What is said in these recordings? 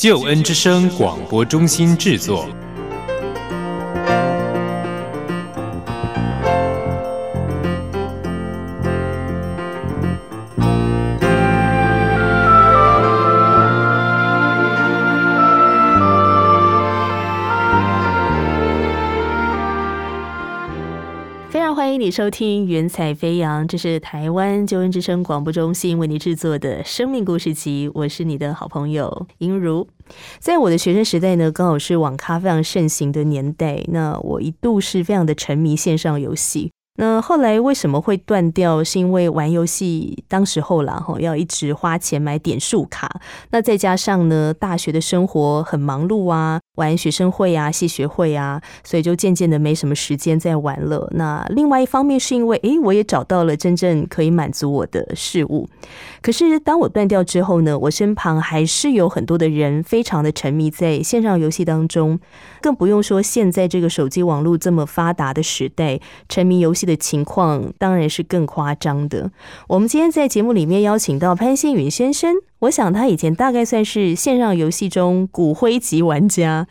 救恩之声广播中心制作。收听《云彩飞扬》，这是台湾救恩之声广播中心为你制作的生命故事集。我是你的好朋友英如。在我的学生时代呢，刚好是网咖非常盛行的年代，那我一度是非常的沉迷线上游戏。那后来为什么会断掉？是因为玩游戏当时候啦，哈，要一直花钱买点数卡。那再加上呢，大学的生活很忙碌啊，玩学生会啊、系学会啊，所以就渐渐的没什么时间在玩了。那另外一方面是因为，诶，我也找到了真正可以满足我的事物。可是当我断掉之后呢，我身旁还是有很多的人非常的沉迷在线上游戏当中，更不用说现在这个手机网络这么发达的时代，沉迷游戏的情况当然是更夸张的。我们今天在节目里面邀请到潘新云先生，我想他以前大概算是线上游戏中骨灰级玩家。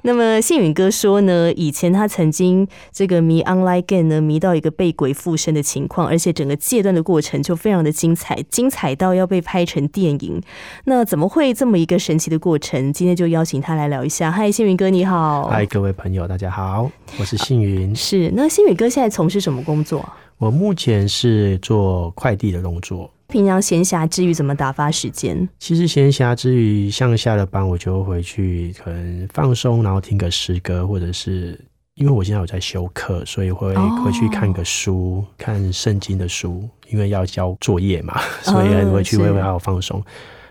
那么幸运哥说呢，以前他曾经这个迷 online game 呢，迷到一个被鬼附身的情况，而且整个戒断的过程就非常的精彩，精彩到要被拍成电影。那怎么会这么一个神奇的过程？今天就邀请他来聊一下。嗨，幸运哥你好。嗨，各位朋友，大家好，我是幸运。是，那幸运哥现在从事什么工作？我目前是做快递的工作。平常闲暇之余怎么打发时间？其实闲暇之余，像下了班我就回去可能放松，然后听个诗歌，或者是因为我现在有在修课，所以会回去看个书，看圣经的书，因为要交作业嘛，所以回去会会好好放松。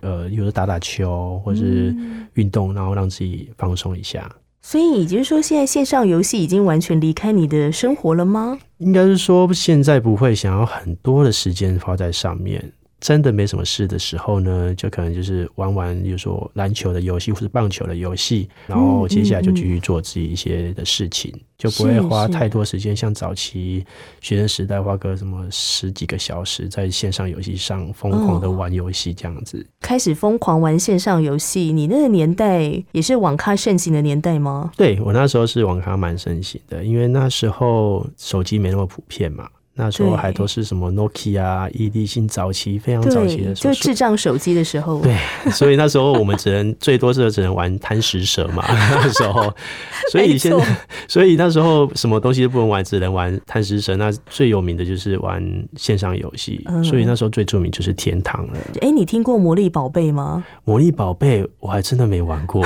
呃，有时打打球或是运动，然后让自己放松一下。所以，也就是说，现在线上游戏已经完全离开你的生活了吗？应该是说，现在不会想要很多的时间花在上面。真的没什么事的时候呢，就可能就是玩玩，比如说篮球的游戏或是棒球的游戏，然后接下来就继续做自己一些的事情，就不会花太多时间。像早期学生时代，花个什么十几个小时在线上游戏上疯狂的玩游戏这样子。开始疯狂玩线上游戏，你那个年代也是网咖盛行的年代吗？对我那时候是网咖蛮盛行的，因为那时候手机没那么普遍嘛。那时候还都是什么 Nokia、伊利信早期非常早期的时候，就智障手机的时候。对，所以那时候我们只能 最多是只能玩贪食蛇嘛。那时候，所以现在，所以那时候什么东西都不能玩，只能玩贪食蛇。那最有名的就是玩线上游戏，所以那时候最著名就是天堂了。哎，你听过魔力宝贝吗？魔力宝贝我还真的没玩过。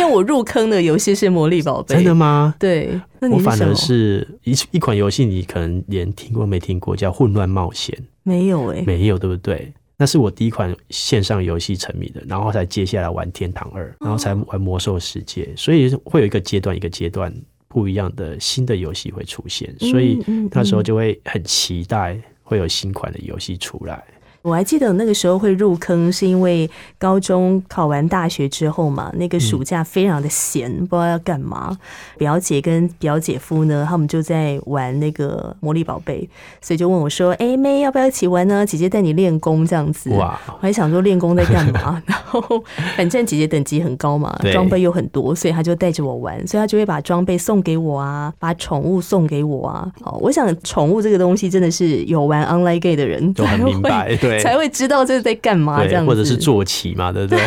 因为我入坑的游戏是《魔力宝贝》，真的吗？对，我反而是一一款游戏，你可能连听过没听过，叫《混乱冒险》。没有哎，没有，对不对？那是我第一款线上游戏沉迷的，然后才接下来玩《天堂二》，然后才玩《魔兽世界》，所以会有一个阶段一个阶段不一样的新的游戏会出现，所以那时候就会很期待会有新款的游戏出来。我还记得那个时候会入坑，是因为高中考完大学之后嘛，那个暑假非常的闲，不知道要干嘛。表姐跟表姐夫呢，他们就在玩那个魔力宝贝，所以就问我说：“哎，妹要不要一起玩呢？姐姐带你练功这样子。”哇！我还想说练功在干嘛？然后反正姐姐等级很高嘛，装备又很多，所以他就带着我玩，所以他就会把装备送给我啊，把宠物送给我啊。哦，我想宠物这个东西真的是有玩 online game 的人都很明白。才会知道这是在干嘛，这样或者是坐骑嘛，对不对？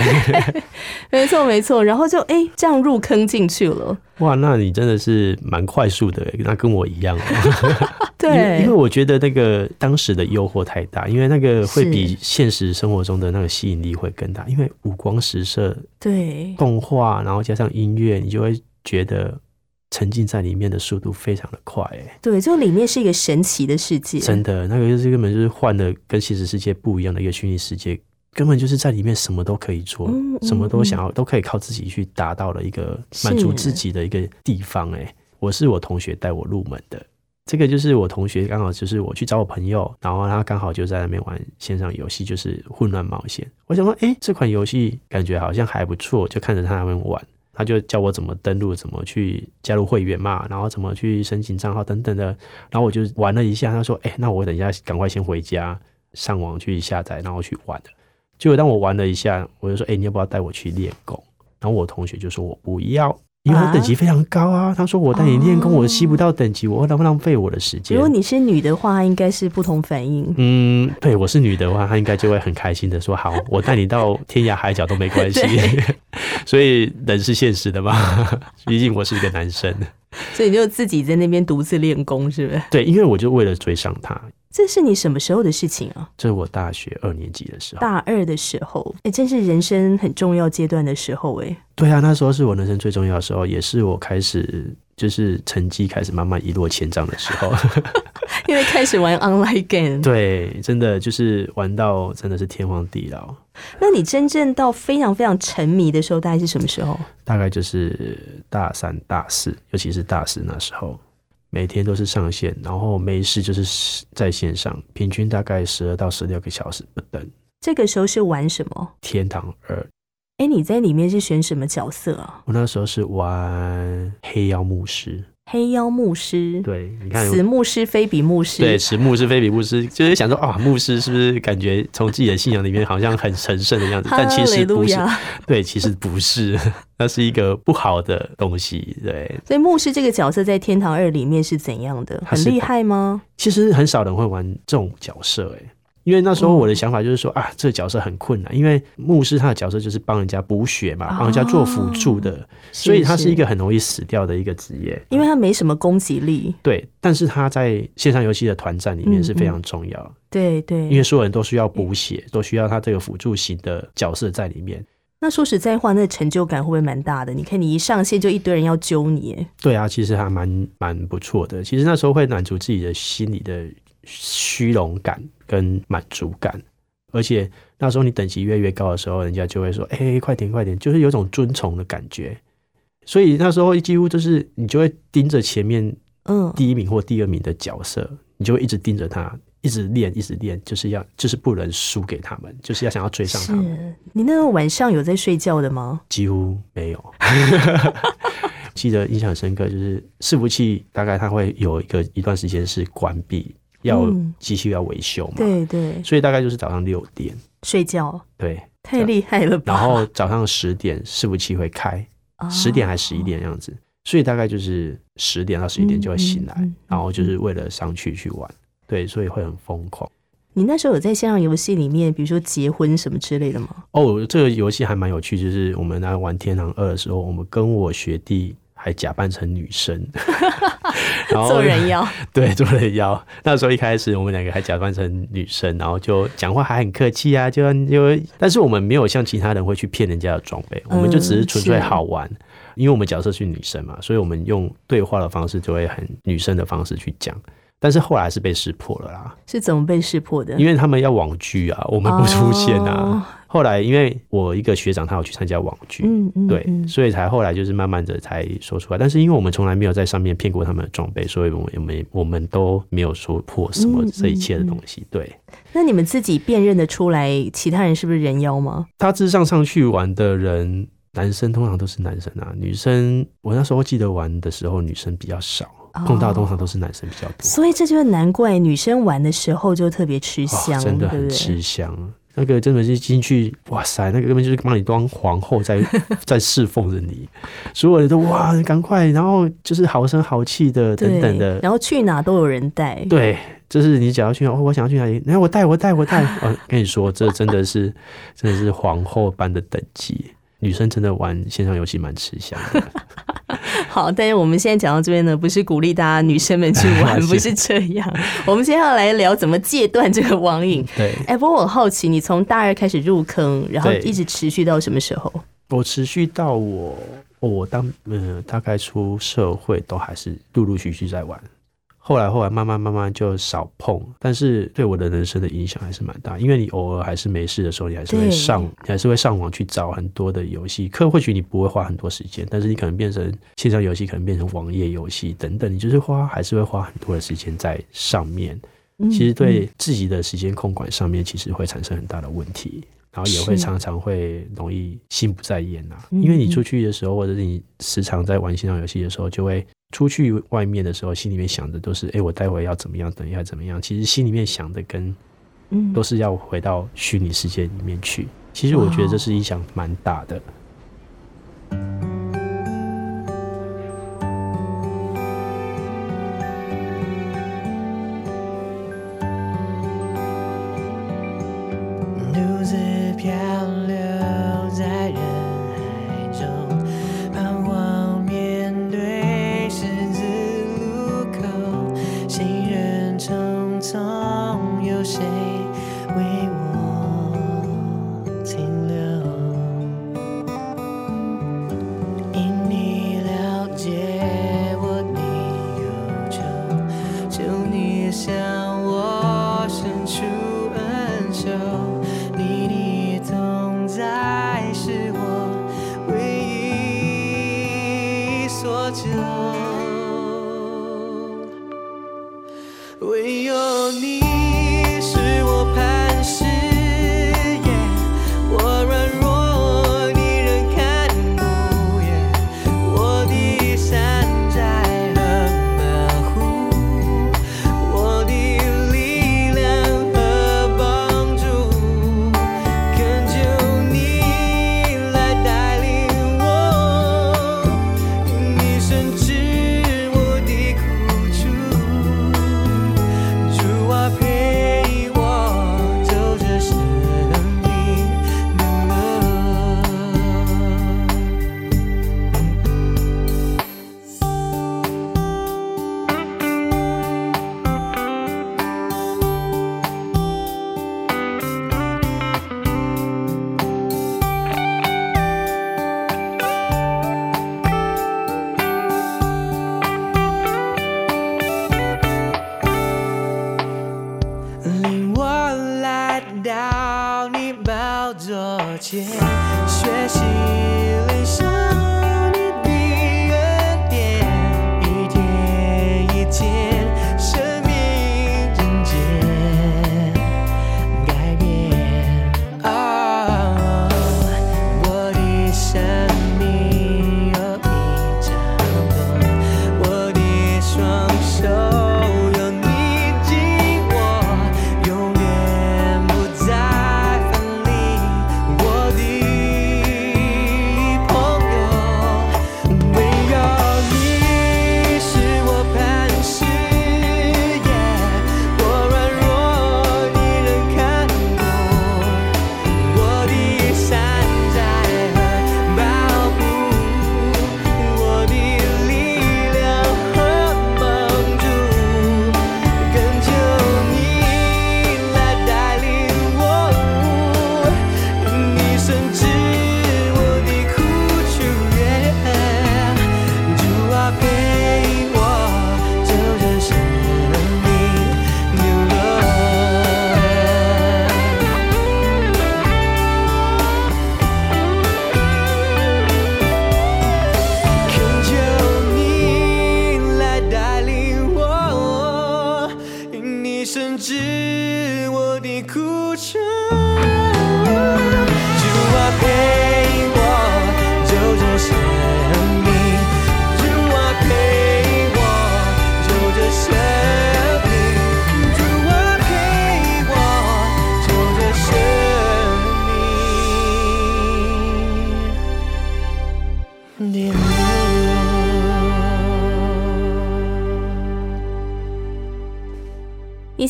没错，没错。然后就哎，这样入坑进去了。哇，那你真的是蛮快速的，那跟我一样。对，因为我觉得那个当时的诱惑太大，因为那个会比现实生活中的那个吸引力会更大，因为五光十色，对，动画，然后加上音乐，你就会觉得。沉浸在里面的速度非常的快，哎，对，就里面是一个神奇的世界，真的，那个就是根本就是换了跟现实世界不一样的一个虚拟世界根本就是在里面什么都可以做，什么都想要，都可以靠自己去达到的一个满足自己的一个地方。哎，我是我同学带我入门的。这个就是我同学，刚好就是我去找我朋友，然后他刚好就在那边玩线上游戏，就是混乱冒险。我想说，哎，这款游戏感觉好像还不错，就看着他们玩，他就教我怎么登录，怎么去加入会员嘛，然后怎么去申请账号等等的。然后我就玩了一下，他说，哎，那我等一下赶快先回家，上网去下载，然后去玩。结果当我玩了一下，我就说，哎，你要不要带我去练功？然后我同学就说我不要。因为我等级非常高啊，他说我带你练功，我吸不到等级，我会浪浪费我的时间。如果你是女的话，应该是不同反应。嗯，对我是女的话，她应该就会很开心的说：“好，我带你到天涯海角都没关系。” 所以人是现实的嘛，毕竟我是一个男生。所以你就自己在那边独自练功，是不是？对，因为我就为了追上他。这是你什么时候的事情啊？这是我大学二年级的时候，大二的时候，哎，真是人生很重要阶段的时候，哎。对啊，那时候是我人生最重要的时候，也是我开始就是成绩开始慢慢一落千丈的时候。因为开始玩 online game，对，真的就是玩到真的是天荒地老。那你真正到非常非常沉迷的时候，大概是什么时候？大概就是大三、大四，尤其是大四那时候，每天都是上线，然后没事就是在线上，平均大概十二到十六个小时不等。这个时候是玩什么？天堂二。哎，你在里面是选什么角色啊？我那时候是玩黑妖牧师。黑妖牧师，对，你看，此牧师非彼牧师，对，此牧师非彼牧师，就是想说啊，牧师是不是感觉从自己的信仰里面好像很神圣的样子？但其实不是，对，其实不是，那是一个不好的东西，对。所以牧师这个角色在《天堂二》里面是怎样的？很厉害吗？其实很少人会玩这种角色，哎。因为那时候我的想法就是说啊，这个角色很困难，因为牧师他的角色就是帮人家补血嘛，帮人家做辅助的，所以他是一个很容易死掉的一个职业，因为他没什么攻击力。对，但是他在线上游戏的团战里面是非常重要。对对，因为所有人都需要补血，都需要他这个辅助型的角色在里面。那说实在话，那成就感会不会蛮大的？你看你一上线就一堆人要揪你，对啊，其实还蛮蛮不错的。其实那时候会满足自己的心理的虚荣感。跟满足感，而且那时候你等级越越高的时候，人家就会说：“哎，快点快点！”就是有种尊崇的感觉。所以那时候几乎就是你就会盯着前面，嗯，第一名或第二名的角色，你就会一直盯着他，一直练，一直练，就是要就是不能输给他们，就是要想要追上他们。你那个晚上有在睡觉的吗？几乎没有。记得印象深刻，就是伺服器大概它会有一个一段时间是关闭。要机器要维修嘛？对对，所以大概就是早上六点睡觉。对，太厉害了吧？然后早上十点伺服器会开，十点还是十一点样子，所以大概就是十点到十一点就会醒来，然后就是为了上去去玩。对，所以会很疯狂。你那时候有在线上游戏里面，比如说结婚什么之类的吗？哦，这个游戏还蛮有趣，就是我们来玩《天堂二》的时候，我们跟我学弟。还假扮成女生，然后做人妖，对，做人妖。那时候一开始，我们两个还假扮成女生，然后就讲话还很客气啊，就就，但是我们没有像其他人会去骗人家的装备，我们就只是纯粹好玩。因为我们角色是女生嘛，所以我们用对话的方式就会很女生的方式去讲。但是后来是被识破了啦，是怎么被识破的？因为他们要网剧啊，我们不出现啊。后来因为我一个学长他有去参加网剧，嗯嗯，对，所以才后来就是慢慢的才说出来。但是因为我们从来没有在上面骗过他们的装备，所以我们也没我们都没有说破什么这一切的东西。对，那你们自己辨认的出来，其他人是不是人妖吗？大致上上去玩的人，男生通常都是男生啊，女生我那时候记得玩的时候，女生比较少。碰到通常都是男生比较多，所以这就是难怪女生玩的时候就特别吃香，真的很吃香。那个真的是进去，哇塞，那个根本就是帮你当皇后在 在侍奉着你，所有人都哇，赶快，然后就是好声好气的等等的，然后去哪都有人带。对，就是你只要去，哦，我想要去哪里，然后我带我带我带。我 跟你说，这真的是真的是皇后般的等级。女生真的玩线上游戏蛮吃香的。好，但是我们现在讲到这边呢，不是鼓励大家女生们去玩，不是这样。我们今天要来聊怎么戒断这个网瘾。对，哎，不过我好奇，你从大二开始入坑，然后一直持续到什么时候？我持续到我我当嗯大概出社会都还是陆陆续续在玩。后来后来慢慢慢慢就少碰，但是对我的人生的影响还是蛮大，因为你偶尔还是没事的时候，你还是会上，你还是会上网去找很多的游戏。可或许你不会花很多时间，但是你可能变成线上游戏，可能变成网页游戏等等，你就是花还是会花很多的时间在上面。嗯其实对自己的时间控管上面，其实会产生很大的问题，然后也会常常会容易心不在焉呐、嗯因为你出去的时候，或者是你时常在玩线上游戏的时候，就会出去外面的时候，心里面想的都是，哎，我待会要怎么样，等一下怎么样。其实心里面想的跟嗯都是要回到虚拟世界里面去。其实我觉得这是影响蛮大的。唯有你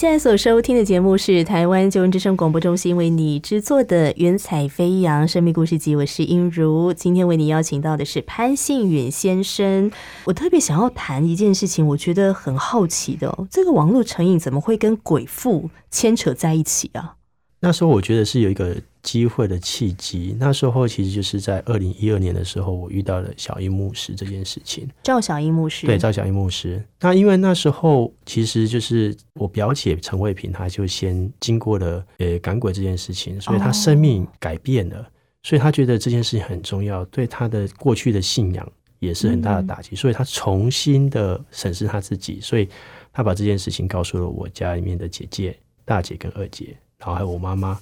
现在所收听的节目是台湾救恩之声广播中心为你制作的《云彩飞扬生命故事集》，我是英如。今天为你邀请到的是潘信远先生。我特别想要谈一件事情，我觉得很好奇的、哦，这个网络成瘾怎么会跟鬼父牵扯在一起啊？那时候我觉得是有一个机会的契机。那时候其实就是在二零一二年的时候，我遇到了小英牧师这件事情。赵小英牧师，对，赵小英牧师。那因为那时候其实就是我表姐陈慧萍，她就先经过了呃赶鬼这件事情，所以她生命改变了，所以她觉得这件事情很重要，对她的过去的信仰也是很大的打击，所以她重新的审视她自己，所以她把这件事情告诉了我家里面的姐姐、大姐跟二姐，然后还有我妈妈。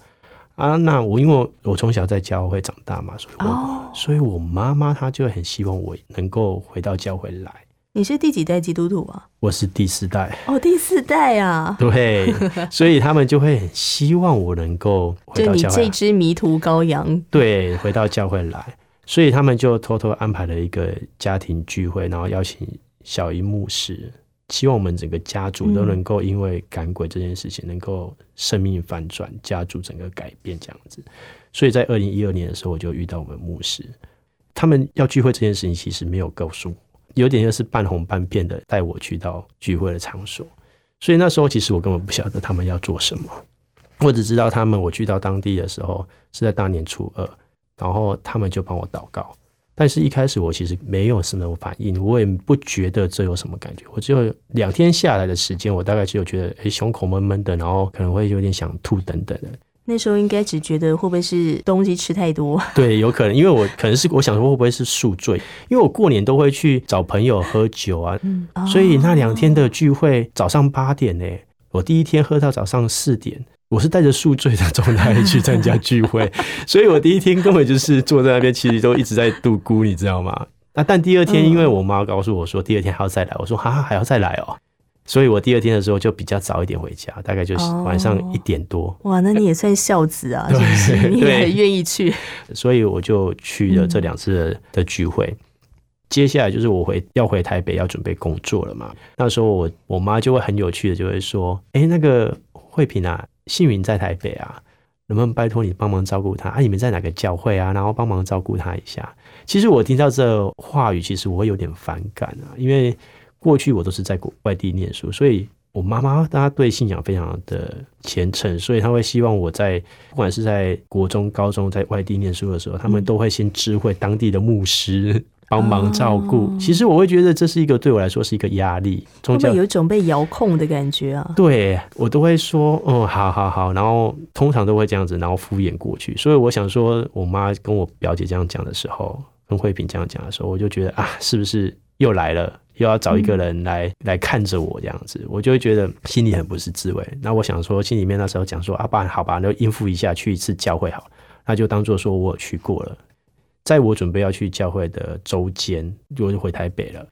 啊，那我因为我从小在教会长大嘛，所以我、哦。所以我妈妈她就很希望我能够回到教会来。你是第几代基督徒啊？我是第四代，哦，第四代啊，对，所以他们就会很希望我能够回就你这到教会来，只迷途羔羊，对，回到教会来，所以他们就偷偷安排了一个家庭聚会，然后邀请小姨牧师，希望我们整个家族都能够因为赶鬼这件事情，能够生命反转，家族整个改变这样子。所以在二零一二年的时候，我就遇到我们牧师，他们要聚会这件事情，其实没有告诉我，有点就是半红半骗的带我去到聚会的场所。所以那时候其实我根本不晓得他们要做什么，我只知道他们我去到当地的时候是在大年初二，然后他们就帮我祷告。但是一开始我其实没有什么反应，我也不觉得这有什么感觉。我只有两天下来的时间，我大概只有觉得诶胸口闷闷的，然后可能会有点想吐等等的。那时候应该只觉得会不会是东西吃太多？对，有可能，因为我可能是我想说会不会是宿醉，因为我过年都会去找朋友喝酒啊，嗯，所以那两天哦的聚会早上八点呢、我第一天喝到早上四点，我是带着宿醉的状态去参加聚会，所以我第一天根本就是坐在那边，其实都一直在度孤，你知道吗？那但第二天，嗯。因为我妈告诉我说第二天还要再来，我说哈还要再来哦，所以我第二天的时候就比较早一点回家，大概就是晚上哦一点多，哇，那你也算孝子啊，是对不是？你也愿意去，所以我就去了这两次的的聚会。接下来就是我回要回台北要准备工作了嘛，那时候我我妈就会很有趣的就会说，哎、那个慧平啊，幸云在台北啊，能不能拜托你帮忙照顾她啊？你们在哪个教会啊？然后帮忙照顾她一下。其实我听到这话语，其实我会有点反感啊，因为过去我都是在国外地念书，所以我妈妈她对信仰非常的虔诚，所以她会希望我在不管是在国中、高中在外地念书的时候，他们都会先知会当地的牧师帮忙照顾。哦其实我会觉得这是一个对我来说是一个压力，会宗教不会有一种被遥控的感觉啊？对我都会说，嗯，好好好，然后通常都会这样子，然后敷衍过去。所以我想说，我妈跟我表姐这样讲的时候，跟慧萍这样讲的时候，我就觉得啊，是不是又来了，又要找一个人来、来看着我这样子，我就会觉得心里很不是滋味。那我想说，心里面那时候讲说，啊，爸，好吧，那就应付一下，去一次教会好，那就当做说我有去过了。在我准备要去教会的周间，我就回台北了。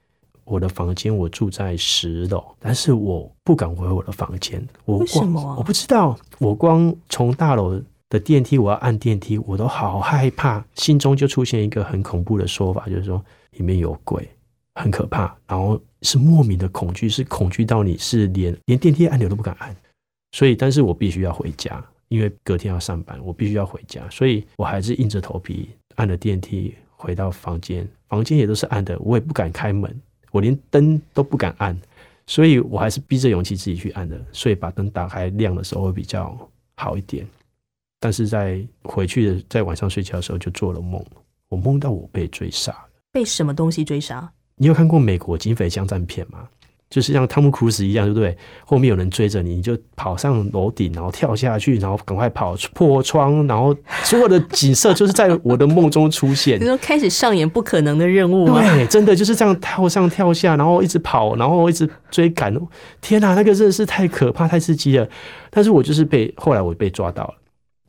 我的房间我住在十楼，但是我不敢回我的房间。我为什光么啊我不知道，我光从大楼的电梯，我要按电梯，我都好害怕，心中就出现一个很恐怖的说法，就是说里面有鬼，很可怕，然后是莫名的恐惧，是恐惧到你是连连电梯按钮都不敢按。所以，但是我必须要回家，因为隔天要上班，我必须要回家，所以我还是硬着头皮按了电梯，回到房间，房间也都是暗的，我也不敢开门，我连灯都不敢按，所以我还是逼着勇气自己去按的，所以把灯打开亮的时候会比较好一点。但是在回去的在晚上睡觉的时候就做了梦，我梦到我被追杀了。被什么东西追杀？你有看过美国警匪枪战片吗？就是像汤姆·克鲁斯一样，对不对？后面有人追着你，你就跑上楼顶，然后跳下去，然后赶快跑破窗，然后所有的景色就是在我的梦中出现 你。说开始上演不可能的任务吗？对，真的就是这样跳上跳下，然后一直跑，然后一直追赶。天哪，那个真的是太可怕、太刺激了。但是我就是被后来我被抓到了，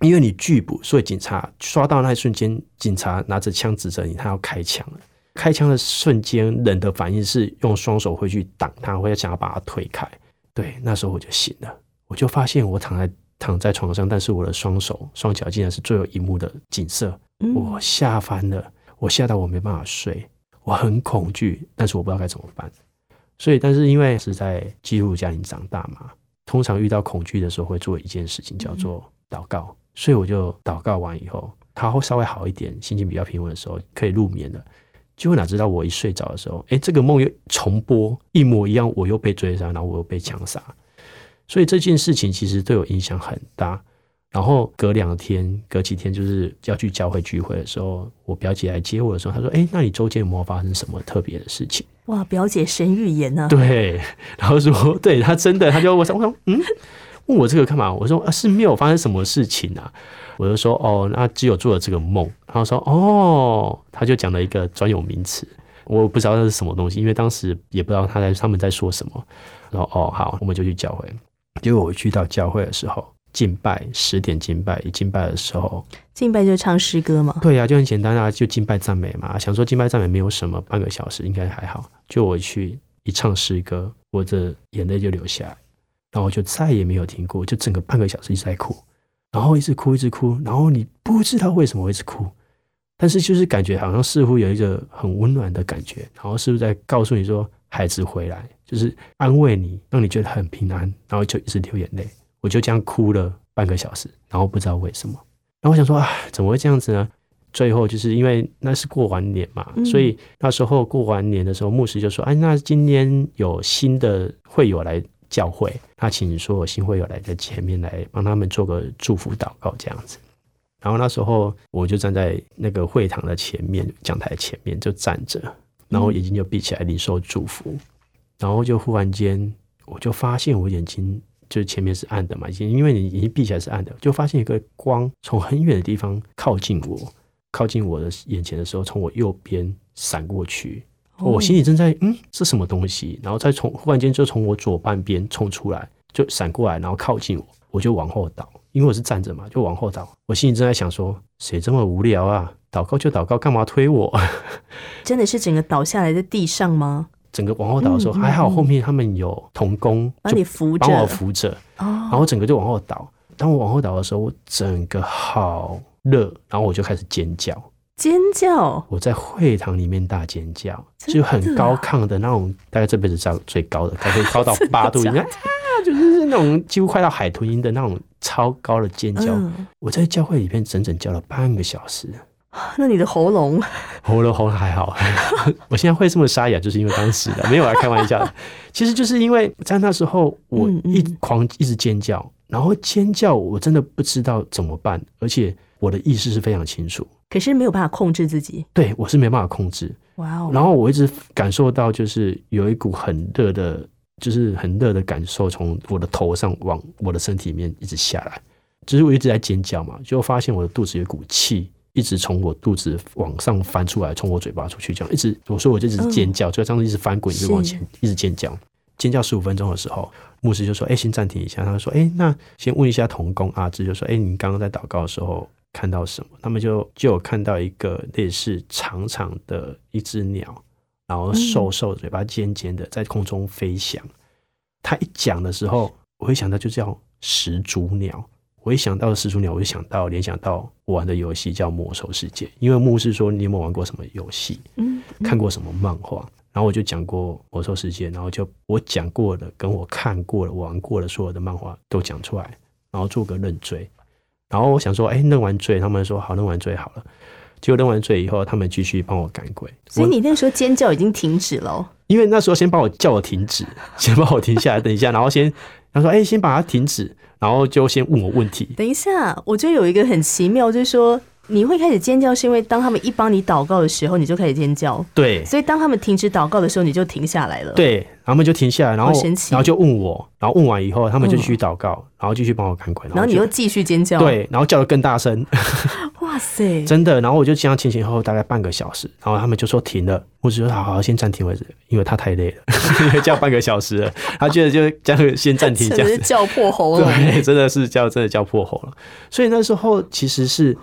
因为你拒捕，所以警察抓到那一瞬间，警察拿着枪指着你，他要开枪了。开枪的瞬间，人的反应是用双手会去挡他，会想要把他推开。对，那时候我就醒了，我就发现我躺在躺在床上，但是我的双手双脚竟然是最有一幕的景色。嗯我吓翻了，我吓到我没办法睡，我很恐惧，但是我不知道该怎么办。所以，但是因为是在基督徒家庭长大嘛，通常遇到恐惧的时候会做一件事情叫做祷告，所以我就祷告完以后，他会稍微好一点，心情比较平稳的时候可以入眠了。结果哪知道我一睡着的时候，哎，这个梦又重播，一模一样，我又被追杀，然后我又被枪杀。所以这件事情其实对我影响很大。然后隔两天、隔几天，就是要去教会聚会的时候，我表姐来接我的时候，她说：“哎，那你周间有没有发生什么特别的事情哇，表姐神预言呢、？”对，然后说：“对她真的，她就我想，我想，嗯，问我这个干嘛？”我说：“啊，是没有发生什么事情啊。”我就说：“哦，那只有做了这个梦。”然后说：“哦。”他就讲了一个专有名词，我不知道那是什么东西，因为当时也不知道他在他们在说什么。然后哦，好，我们就去教会。结果我去到教会的时候，敬拜十点敬拜，一敬拜的时候，敬拜就唱诗歌嘛。对呀、就很简单啊，就敬拜赞美嘛。想说敬拜赞美没有什么，半个小时应该还好。就我去一唱诗歌，我的眼泪就流下来，然后我就再也没有停过，就整个半个小时一直在哭，然后一直哭一直哭，然后你不知道为什么会一直哭，但是就是感觉好像似乎有一个很温暖的感觉，然后是不是在告诉你说孩子回来，就是安慰你，让你觉得很平安，然后就一直流眼泪。我就这样哭了半个小时，然后不知道为什么。然后我想说，啊，怎么会这样子呢？最后就是因为那是过完年嘛，嗯所以那时候过完年的时候，牧师就说：“哎，那今天有新的会友来教会，他请所有新会友来在前面来帮他们做个祝福祷告这样子。”然后那时候我就站在那个会堂的前面，讲台前面就站着，然后眼睛就闭起来领受祝福，然后就忽然间我就发现我眼睛就前面是暗的嘛，已经因为你眼睛闭起来是暗的，就发现一个光从很远的地方靠近我，靠近我的眼前的时候，从我右边闪过去。我心里正在嗯是什么东西，然后再从忽然间就从我左半边冲出来，就闪过来，然后靠近我，我就往后倒，因为我是站着嘛，就往后倒。我心里正在想说，谁这么无聊啊？祷告就祷告，干嘛推我？真的是整个倒下来在地上吗？整个往后倒的时候，嗯嗯还好嗯后面他们有童工，把就你扶着，帮我扶着，哦，然后整个就往后倒。当我往后倒的时候，我整个好热，然后我就开始尖叫。尖叫，我在会堂里面大尖叫，就很高亢的那种，大概这辈子叫最高的，大概高到 八度，真的你看啊，就是那种几乎快到海豚音的那种超高的尖叫。嗯，我在教会里面整整叫了半个小时，那你的喉咙，喉咙喉咙还好，我现在会这么沙哑，就是因为当时的，没有来开玩笑的。其实就是因为在那时候，我一狂一直尖叫，然后尖叫，我真的不知道怎么办，而且我的意识是非常清楚，可是没有办法控制自己。对我是没办法控制。哇哦，然后我一直感受到，就是有一股很热的，就是很热的感受从我的头上往我的身体里面一直下来，就是我一直在尖叫嘛，就发现我的肚子有一股气一直从我肚子往上翻出来，从我嘴巴出去，这样一直，我说我就一直尖叫，就这样一直翻滚，一直往前，一直尖叫。尖叫十五分钟的时候，牧师就说：“哎、先暂停一下。”他说：“哎、那先问一下童工阿志，就说：哎、你刚刚在祷告的时候看到什么？”他们就就有看到一个类似长长的一只鸟，然后瘦瘦的，嘴巴尖尖的，在空中飞翔。他一讲的时候，我会想到就叫始祖鸟。我一想到始祖鸟，我就想到联想到我玩的游戏叫《魔兽世界》，因为牧师说你有没有玩过什么游戏？嗯，看过什么漫画，然后我就讲过《魔兽世界》，然后就我讲过的、跟我看过的、玩过的所有的漫画都讲出来，然后做个认罪。然后我想说，哎，认完罪，他们说好，认完罪好了。结果认完罪以后，他们继续帮我赶鬼。所以你那时候尖叫已经停止了哦。因为那时候先帮我叫我停止，先帮我停下来，等一下，然后先他说，哎，先把它停止，然后就先问我问题。等一下，我觉得有一个很奇妙，就是说你会开始尖叫，是因为当他们一帮你祷告的时候，你就开始尖叫，对所以当他们停止祷告的时候，你就停下来了。，对，然后他们就停下来，然后神奇然后就问我，然后问完以后，他们就继续祷告，然后继续帮我赶鬼，然后你又继续尖叫。，对，然后叫的更大声，哇塞，真的。然后我就这样前前后后大概半个小时，然后他们就说停了，我只说好好先暂停为止，因为他太累了，因为叫半个小时了，他觉得就这样先暂停真这样是叫破喉咙。对，真的是叫真的叫破喉了。所以那时候其实是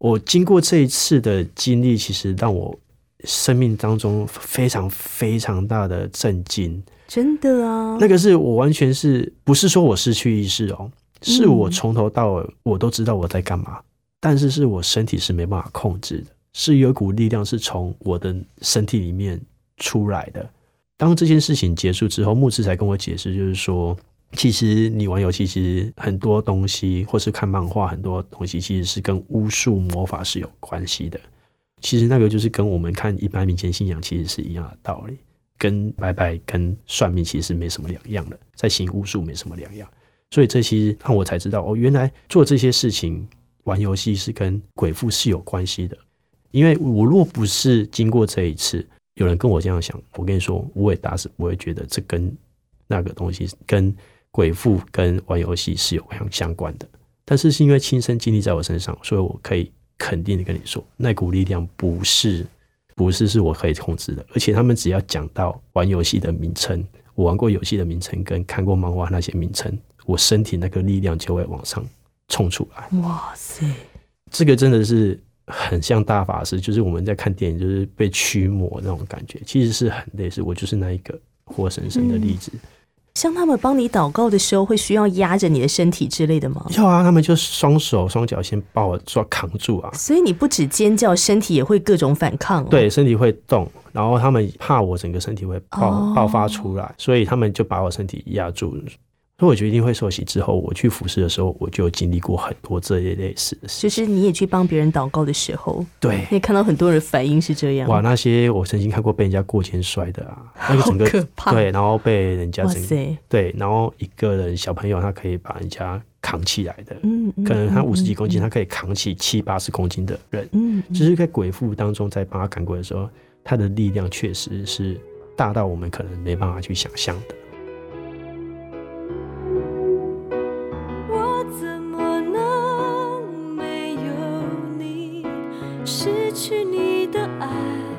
我经过这一次的经历，其实让我生命当中非常非常大的震惊。真的啊，那个是我完全是不是说我失去意识哦，是我从头到尾我都知道我在干嘛，但是是我身体是没办法控制的，是有一股力量是从我的身体里面出来的。当这件事情结束之后，牧师才跟我解释，就是说，其实你玩游戏，其实很多东西，或是看漫画，很多东西其实是跟巫术魔法是有关系的。其实那个就是跟我们看一般民间信仰其实是一样的道理，跟拜拜、跟算命其实没什么两样的，在行巫术没什么两样。所以这些让我才知道，哦，原来做这些事情，玩游戏是跟鬼父是有关系的。因为我若不是经过这一次，有人跟我这样想，我跟你说，我也打死不会觉得这跟那个东西跟鬼父跟玩游戏是有相相关的。但是是因为亲身经历在我身上，所以我可以肯定的跟你说，那股力量不是不是是我可以控制的，而且他们只要讲到玩游戏的名称，我玩过游戏的名称跟看过漫画那些名称，我身体那个力量就会往上冲出来。哇塞，这个真的是很像大法师，就是我们在看电影，就是被驱魔那种感觉，其实是很类似。我就是那一个活生生的例子。像他们帮你祷告的时候，会需要压着你的身体之类的吗？要啊，他们就双手双脚先把我抓扛住啊，所以你不止尖叫，身体也会各种反抗、哦。对，身体会动，然后他们怕我整个身体会爆、哦爆发出来，所以他们就把我身体压住。所以我觉得一定会受洗之后，我去服侍的时候，我就有经历过很多这一类似的事。就是你也去帮别人祷告的时候，对你，也看到很多人反应是这样。哇，那些我曾经看过被人家过肩摔的啊，那个整个可怕对，然后被人家整哇塞，对，然后一个人小朋友他可以把人家扛起来的，嗯，嗯可能他五十几公斤，嗯他可以扛起七八十公斤的人，嗯，嗯就是在鬼父当中在帮他赶鬼的时候，他的力量确实是大到我们可能没办法去想象的。失去你的爱？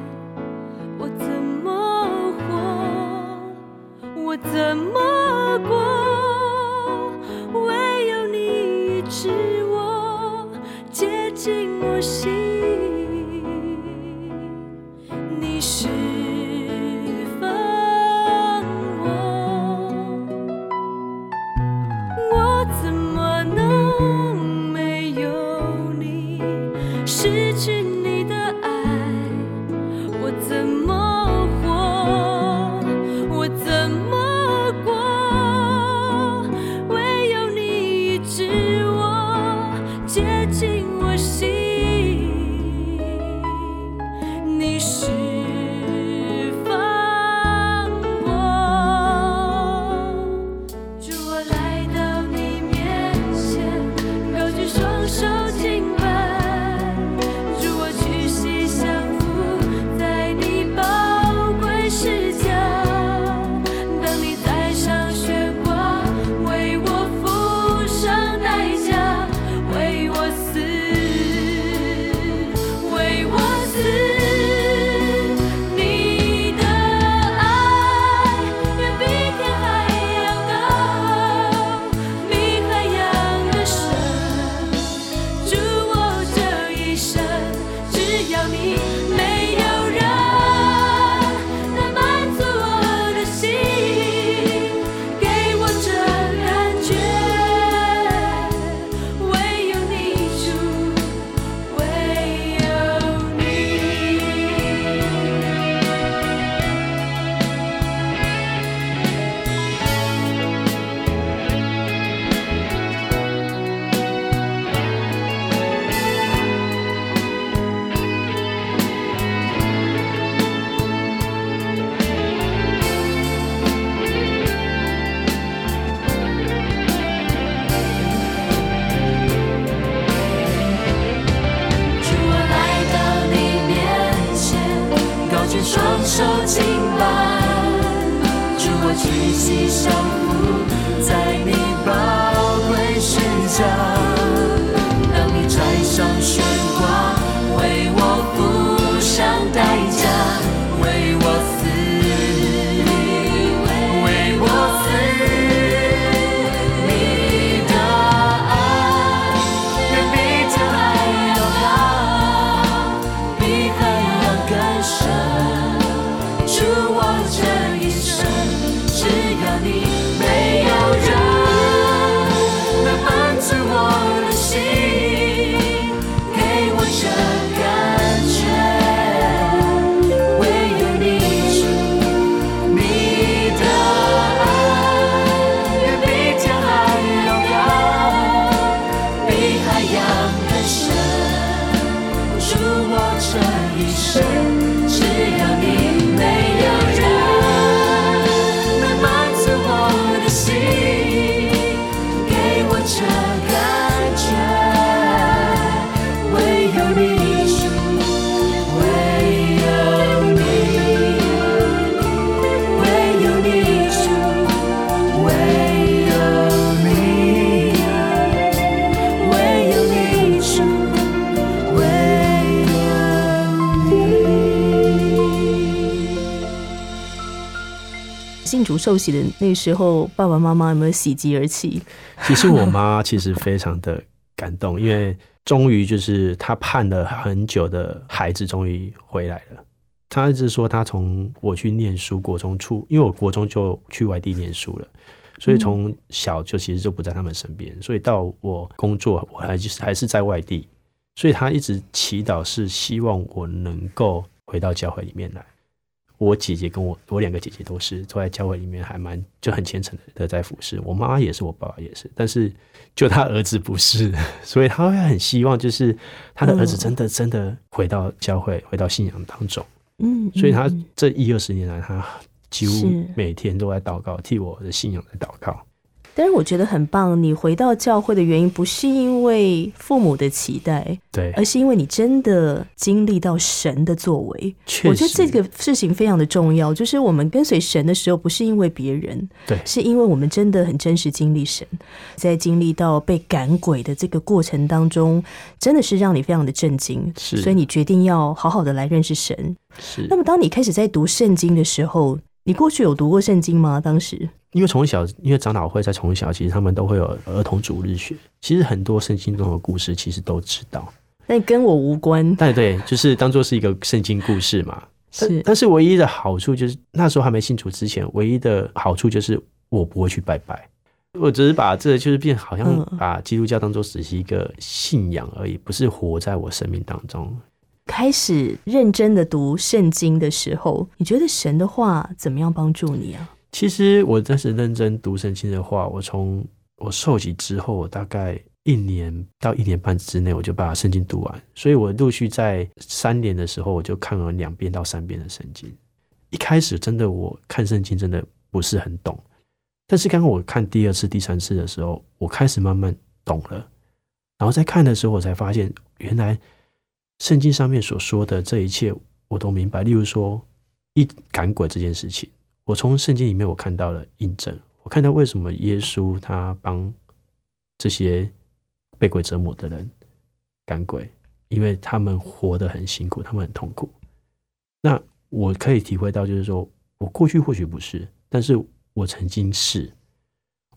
信主受洗的那时候，爸爸妈妈有没有喜极而泣？其实我妈其实非常的感动，因为终于就是她盼了很久的孩子终于回来了。她一直说，她从我去念书，国中初，因为我国中就去外地念书了，所以从小就其实就不在他们身边，所以到我工作，我还就是还是在外地，所以她一直祈祷是希望我能够回到教会里面来。我姐姐跟我，我两个姐姐都是都在教会里面，还蛮就很虔诚的在服侍。我妈也是，我爸爸也是，但是就他儿子不是，所以他会很希望，就是他的儿子真的真的回到教会，回到信仰当中。嗯，所以他嗯这一二十年来，他几乎每天都在祷告，替我的信仰在祷告。但是我觉得很棒，你回到教会的原因不是因为父母的期待，对。而，是因为你真的经历到神的作为。确实，我觉得这个事情非常的重要，就是我们跟随神的时候，不是因为别人，对。是因为我们真的很真实经历神，在经历到被赶鬼的这个过程当中，真的是让你非常的震惊，是。所以你决定要好好的来认识神。是。那么，当你开始在读圣经的时候，你过去有读过圣经吗？当时因为从小，因为长老会在从小，其实他们都会有儿童主日学，其实很多圣经中的故事其实都知道。但跟我无关，但对，就是当做是一个圣经故事嘛。是但是唯一的好处就是那时候还没信主之前，唯一的好处就是我不会去拜拜，我只是把这就是变好像嗯把基督教当做只是一个信仰而已，不是活在我生命当中。开始认真的读圣经的时候，你觉得神的话怎么样帮助你啊？其实我真是认真读圣经的话，我从我受洗之后，大概一年到一年半之内，我就把圣经读完。所以我陆续在三年的时候，我就看了两遍到三遍的圣经。一开始真的我看圣经真的不是很懂，但是刚刚我看第二次、第三次的时候，我开始慢慢懂了。然后在看的时候，我才发现原来圣经上面所说的这一切我都明白。例如说，一赶鬼这件事情。我从圣经里面我看到了印证，我看到为什么耶稣他帮这些被鬼折磨的人赶鬼，因为他们活得很辛苦，他们很痛苦。那我可以体会到，就是说我过去或许不是，但是我曾经是。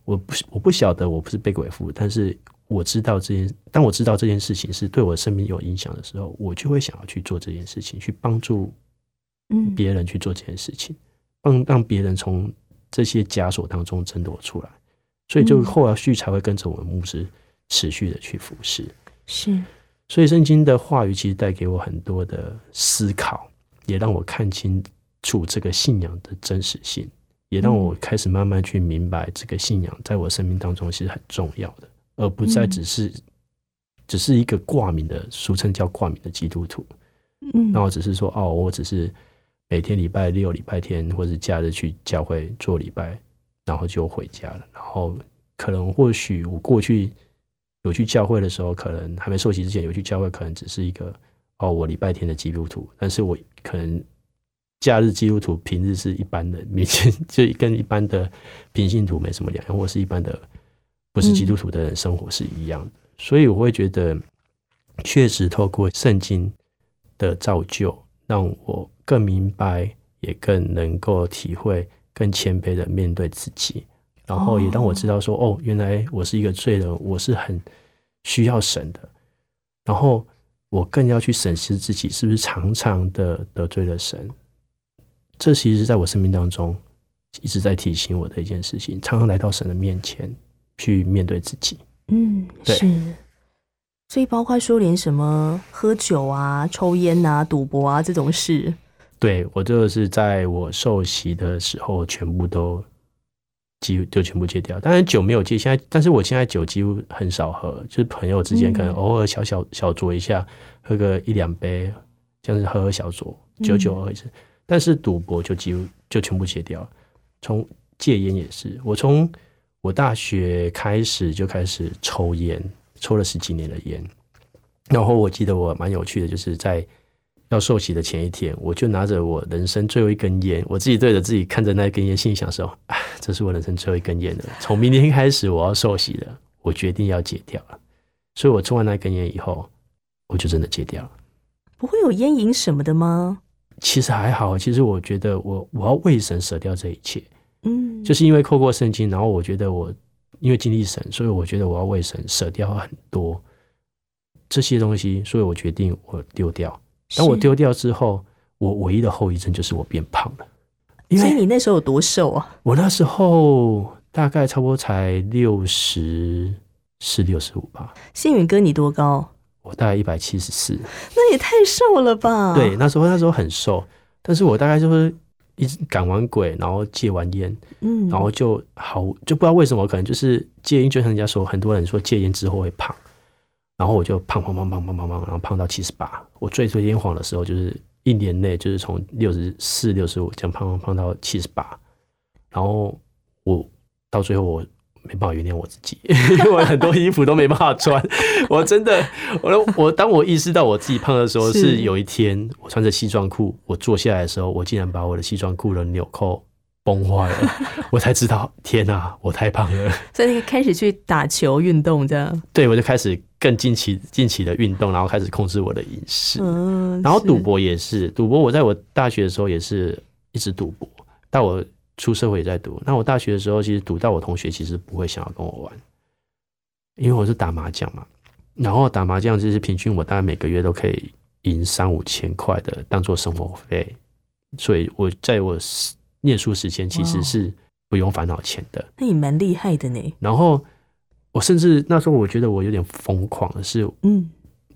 我不是我不晓得我不是被鬼附，但是我知道这件，当我知道这件事情是对我的生命有影响的时候，我就会想要去做这件事情，去帮助嗯，别人去做这件事情，帮让别人从这些枷锁当中挣脱出来，所以就嗯。后续才会跟着我们牧师持续的去服侍。是。所以圣经的话语其实带给我很多的思考，也让我看清楚这个信仰的真实性，也让我开始慢慢去明白这个信仰在我生命当中其实很重要的，而不再只是、只是一个挂名的，俗称叫挂名的基督徒。嗯那我只是说，哦，我只是每天礼拜六、礼拜天或者假日去教会做礼拜，然后就回家了。然后可能或许我过去有去教会的时候，可能还没受洗之前有去教会，可能只是一个哦，我礼拜天的基督徒，但是我可能假日基督徒，平日是一般的民间，就跟一般的平信徒没什么两样，或是一般的不是基督徒的人生活是一样的。所以我会觉得，确实透过圣经的造就，让我更明白，也更能够体会，更谦卑的面对自己，然后也让我知道说，哦，原来我是一个罪人，我是很需要神的，然后我更要去审视自己是不是常常的得罪了神。这其实是在我生命当中一直在提醒我的一件事情，常常来到神的面前去面对自己。嗯对是。所以包括说连什么喝酒啊、抽烟啊、赌博啊这种事，对我就是在我受洗的时候，全部都几乎就全部戒掉。当然酒没有戒，现在但是我现在酒几乎很少喝，就是朋友之间可能嗯偶尔小小小酌一下，喝个一两杯，这样子喝喝小酌，久久而已。但是赌博就几乎就全部戒掉了。从戒烟也是，我从我大学开始就开始抽烟，抽了十几年的烟。然后我记得我蛮有趣的，就是在要受洗的前一天，我就拿着我人生最后一根烟，我自己对着自己看着那一根烟，心里想说：“啊，这是我人生最后一根烟了。从明天开始我要受洗了，我决定要戒掉了。”所以，我抽完那根烟以后，我就真的戒掉了。不会有烟瘾什么的吗？其实还好，其实我觉得我我要为神舍掉这一切，嗯，就是因为扣过圣经，然后我觉得我因为经历神，所以我觉得我要为神舍掉很多这些东西，所以我决定我丢掉。当我，丢掉之后，我唯一的后遗症就是我变胖了，因所以为你那时候有多瘦啊？我那时候大概差不多才六十四、六十五吧，幸运哥你多高？我大概一百七十四。那也太瘦了吧？对，，那时候那时候很瘦，但是我大概就是一直赶完鬼，然后戒完烟，嗯，然后就好就不知道为什么，可能就是戒烟，就像人家说，很多人说戒烟之后会胖，然后我就胖胖胖胖胖胖胖，然后胖到七十八。我最最癫狂的时候，就是一年内就是从六十四、六十五这样胖胖胖到七十八，然后我到最后我没办法原谅我自己，因为我很多衣服都没办法穿。我真的，我都我当我意识到我自己胖的时候，是是有一天我穿着西装裤，我坐下来的时候，我竟然把我的西装裤的纽扣崩坏了，我才知道，天哪、我太胖了。所以那个开始去打球运动这样，对，我就开始更近期近期的运动，然后开始控制我的饮食。嗯，然后赌，博也是，赌博我在我大学的时候也是一直赌博，但我出社会也在赌。那我大学的时候，其实赌到我同学其实不会想要跟我玩，因为我是打麻将嘛。然后打麻将就是平均我大概每个月都可以赢三五千块的当做生活费，所以我在我念书时间其实是不用烦恼钱的。那你蛮厉害的呢。然后我甚至那时候我觉得我有点疯狂的是，嗯，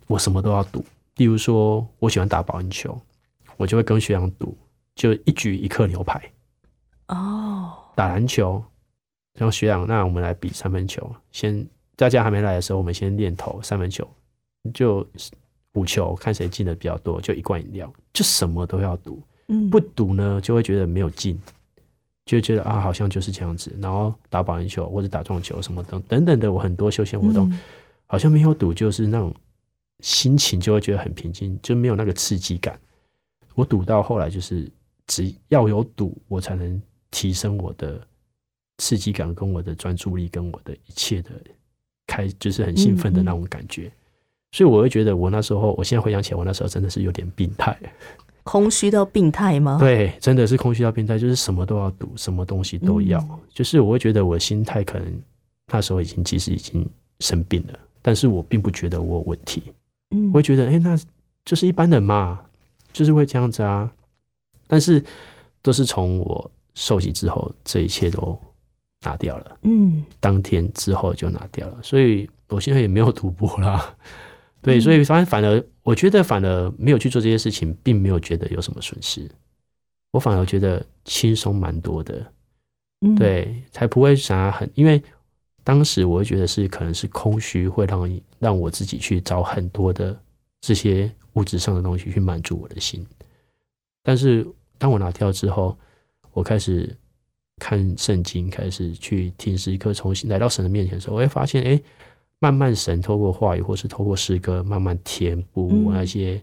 我什么都要赌。例如说，我喜欢打保龄球，我就会跟学长赌，就一局一克牛排。哦，打篮球，然后学长，那我们来比三分球。先大家还没来的时候，我们先练投三分球，就五球，看谁进的比较多，就一罐饮料，就什么都要赌。嗯，不赌呢，就会觉得没有劲，就觉得啊，好像就是这样子。然后打保龄球或者打撞球什么等等等的，我很多休闲活动，嗯好像没有赌，就是那种心情就会觉得很平静，就没有那个刺激感。我赌到后来就是只要有赌，我才能提升我的刺激感跟我的专注力跟我的一切的开，就是很兴奋的那种感觉。所以我会觉得我那时候，我现在回想起来，我那时候真的是有点病态。空虚到病态吗？，对，真的是空虚到病态，就是什么都要赌，什么东西都要。嗯就是我会觉得我心态可能那时候已经其实已经生病了，但是我并不觉得我有问题，嗯我会觉得哎、诶那就是一般人嘛，就是会这样子啊。但是都是从我受洗之后，这一切都拿掉了，嗯，当天之后就拿掉了，所以我现在也没有赌博啦。对，嗯所以反正反而我觉得反而没有去做这些事情，并没有觉得有什么损失，我反而觉得轻松蛮多的。嗯，对，才不会想要很，因为当时我会觉得是可能是空虚，会让你让我自己去找很多的这些物质上的东西去满足我的心。但是当我拿掉之后，我开始看圣经，开始去听诗歌，重新来到神的面前的时候，我会发现，哎，慢慢神透过话语或是透过诗歌，慢慢填补我那些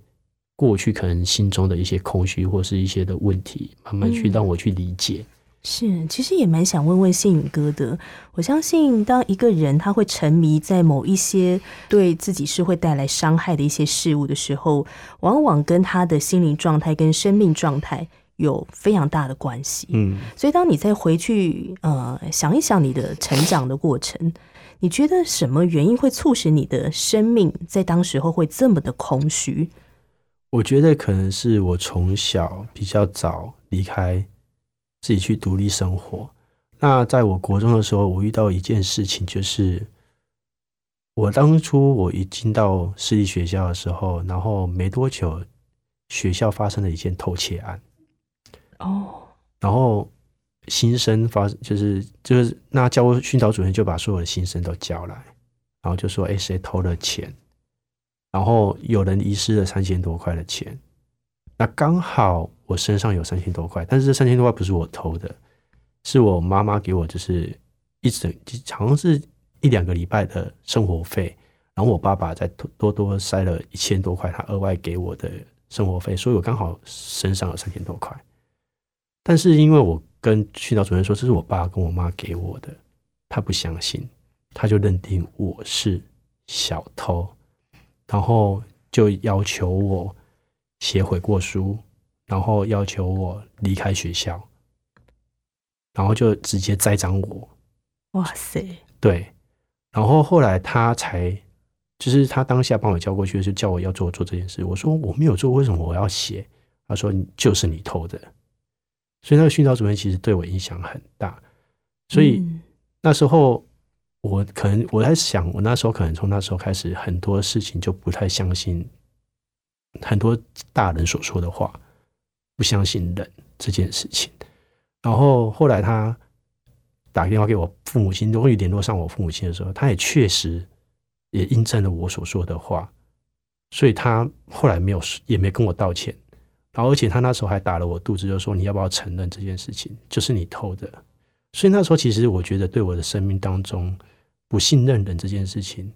过去可能心中的一些空虚或是一些的问题，慢慢去嗯让我去理解。是，其实也蛮想问问信宇哥的。我相信，当一个人他会沉迷在某一些对自己是会带来伤害的一些事物的时候，往往跟他的心灵状态跟生命状态有非常大的关系。嗯。所以，当你再回去呃想一想你的成长的过程，你觉得什么原因会促使你的生命在当时候会这么的空虚？我觉得可能是我从小比较早离开自己去独立生活。那在我国中的时候，我遇到一件事情，就是我当初我一进到私立学校的时候，然后没多久，学校发生了一件偷窃案，哦，然后新生发就是就是那教务训导主任就把所有的新生都叫来，然后就说：“哎，谁偷了钱？”然后有人遗失了三千多块的钱，那刚好我身上有三千多块，但是这三千多块不是我偷的，是我妈妈给我，就是一整就好像是一两个礼拜的生活费，然后我爸爸再多多塞了一千多块，他额外给我的生活费，所以我刚好身上有三千多块。但是因为我跟训导主任说这是我爸跟我妈给我的，他不相信，他就认定我是小偷，然后就要求我写悔过书，然后要求我离开学校。然后就直接栽赃我。哇塞，对，然后后来他才，就是他当下帮我叫过去，就叫我要做做这件事。我说我没有做，为什么我要写？他说就是你偷的。所以那个训导主任其实对我影响很大。所以嗯那时候我可能我在想，我那时候可能从那时候开始，很多事情就不太相信很多大人所说的话，不相信人这件事情。然后后来他打电话给我父母亲，终于联络上我父母亲的时候，他也确实也印证了我所说的话，所以他后来没有也没跟我道歉，然后而且他那时候还打了我肚子，就说你要不要承认这件事情就是你偷的。所以那时候其实我觉得对我的生命当中不信任人这件事情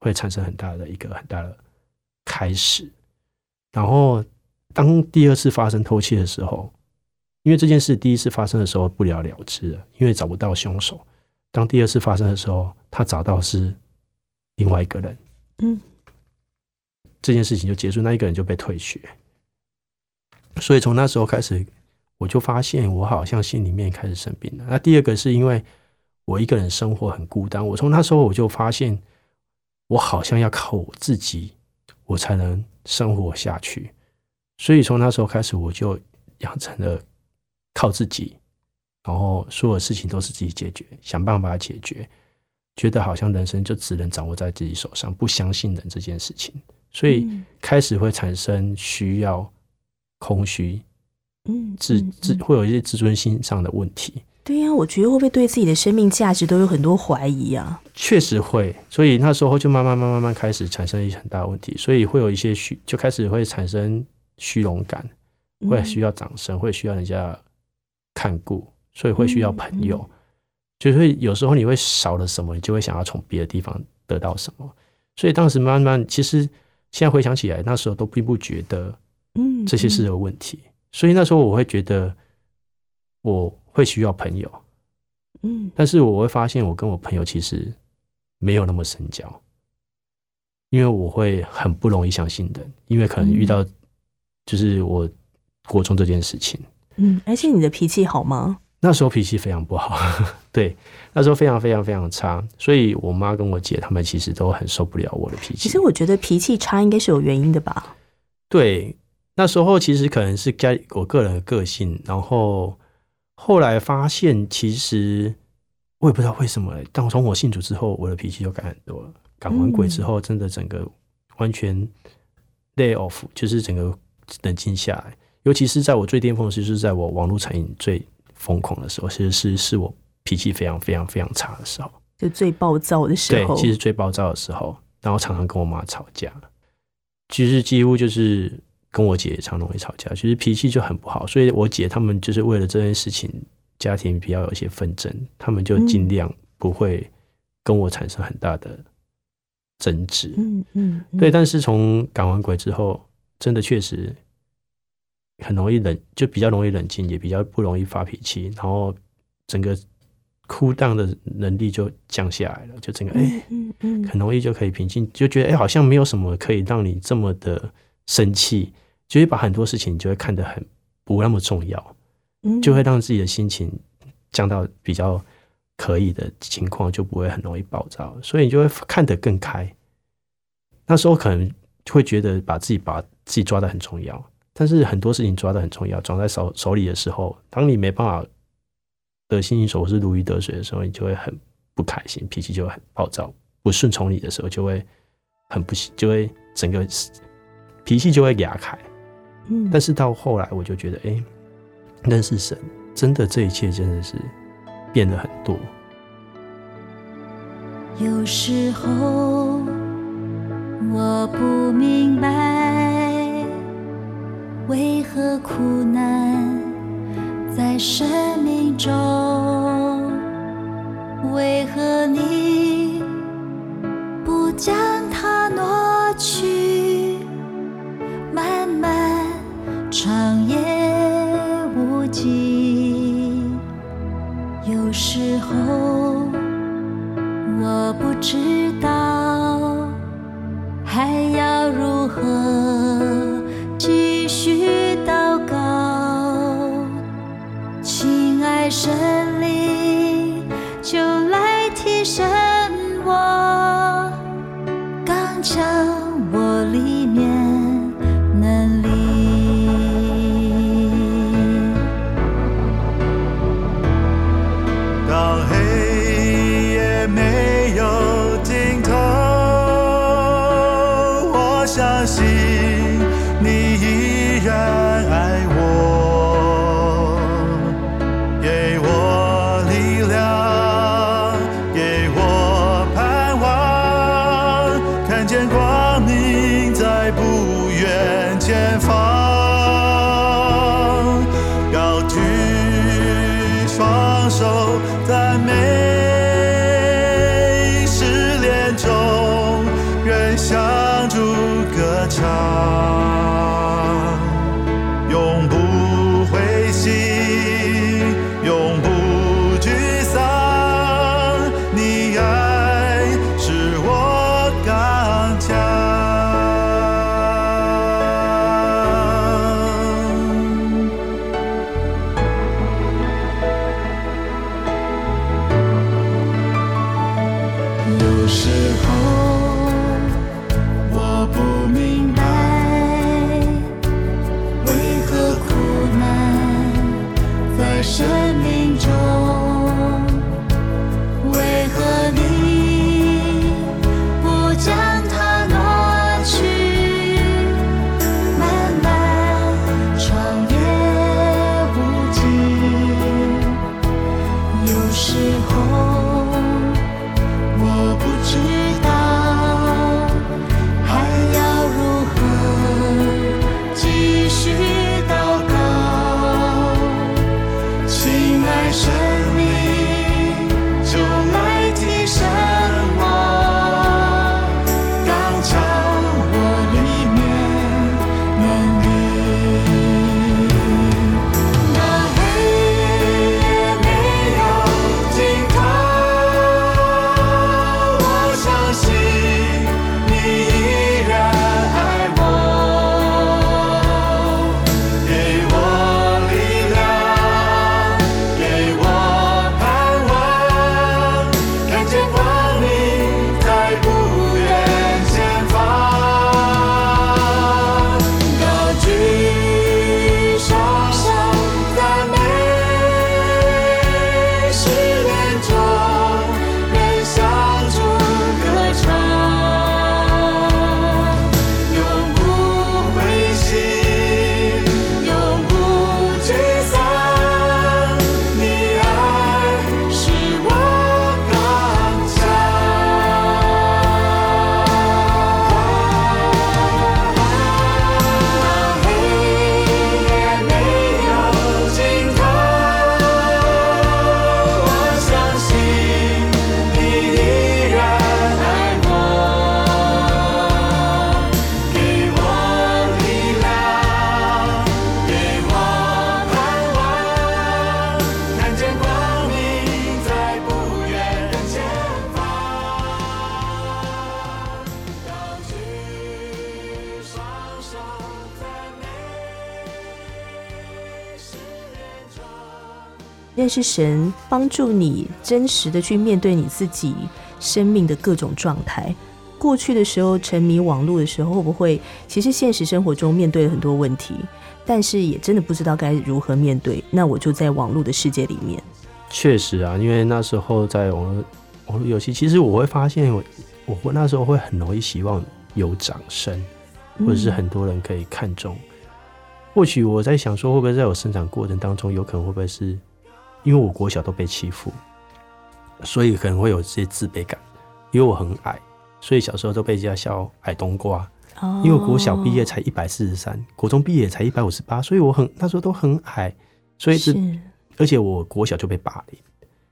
会产生很大的一个很大的开始。然后当第二次发生偷窃的时候，因为这件事第一次发生的时候不了了之了，因为找不到凶手。当第二次发生的时候，他找到是另外一个人，嗯，这件事情就结束，那一个人就被退学。所以从那时候开始，我就发现我好像心里面开始生病了。那第二个是因为我一个人生活很孤单，我从那时候我就发现，我好像要靠我自己，我才能生活下去。所以从那时候开始，我就养成了靠自己，然后所有事情都是自己解决，想办法解决，觉得好像人生就只能掌握在自己手上，不相信人这件事情，所以嗯开始会产生需要、空虚、嗯自自会有一些自尊心上的问题。对呀、我觉得会不会对自己的生命价值都有很多怀疑啊？确实会，所以那时候就慢慢慢慢慢慢开始产生一些很大的问题，所以会有一些虚，就开始会产生虚荣感，会需要掌声，会需要人家看顾，所以会需要朋友，嗯就是有时候你会少了什么，你就会想要从别的地方得到什么，所以当时慢慢，其实现在回想起来，那时候都并不觉得嗯这些是有问题，所以那时候我会觉得我会需要朋友，嗯但是我会发现，我跟我朋友其实没有那么深交，因为我会很不容易相信人，因为可能遇到就是我国中这件事情，嗯，而且你的脾气好吗？那时候脾气非常不好，对，那时候非常非常非常差，所以我妈跟我姐他们其实都很受不了我的脾气。其实我觉得脾气差应该是有原因的吧。对，那时候其实可能是该我个人的个性，然后后来发现，其实我也不知道为什么、欸，当从我信主之后，我的脾气就改很多了。赶完鬼之后，真的整个完全 lay off，就是整个冷静下来。尤其是在我最巅峰的时候，就是在我网络产瘾最疯狂的时候，其实是是我脾气非常非常非常差的时候。就最暴躁的时候对，候，其实最暴躁的时候，然后常常跟我妈吵架，其实几乎就是跟我姐也常容易吵架，其实脾气就很不好，所以我姐他们就是为了这件事情，家庭比较有一些纷争，他们就尽量不会跟我产生很大的争执。嗯嗯，嗯对，，但是从赶完鬼之后，真的确实很容易冷，就比较容易冷静，也比较不容易发脾气，然后整个哭荡的能力就降下来了，就整个哎、嗯嗯嗯，很容易就可以平静，就觉得哎、好像没有什么可以让你这么的生气，就会把很多事情你就会看得很不那么重要，嗯就会让自己的心情降到比较可以的情况，就不会很容易暴躁，所以你就会看得更开。那时候可能会觉得把自己把自己抓得很重要，但是很多事情抓得很重要，抓在手手里的时候，当你没办法得心应手或是如鱼得水的时候，你就会很不开心，脾气就会很暴躁，不顺从你的时候就会很不喜，就会整个脾气就会压开。嗯，但是到后来，我就觉得，哎、认识神，真的这一切真的是变了很多。有时候我不明白，为何苦难在生命中？为何你不将它挪去？漫漫长夜无际，有时候。我不知道还要如何继续祷告，亲爱神认识神，帮助你真实的去面对你自己生命的各种状态。过去的时候沉迷网络的时候，会不会其实现实生活中面对了很多问题，但是也真的不知道该如何面对？那我就在网络的世界里面，确实啊，因为那时候在网络网络游戏，其实我会发现我，我会那时候会很容易希望有掌声，或者是很多人可以看中。或许我在想说，会不会在我生长过程当中，有可能会不会是因为我国小都被欺负，所以可能会有这些自卑感，因为我很矮，所以小时候都被人家笑矮冬瓜。哦因为我国小毕业才一百四十三，国中毕业才一百五十八，所以我很那时候都很矮，所以是是，而且我国小就被霸凌。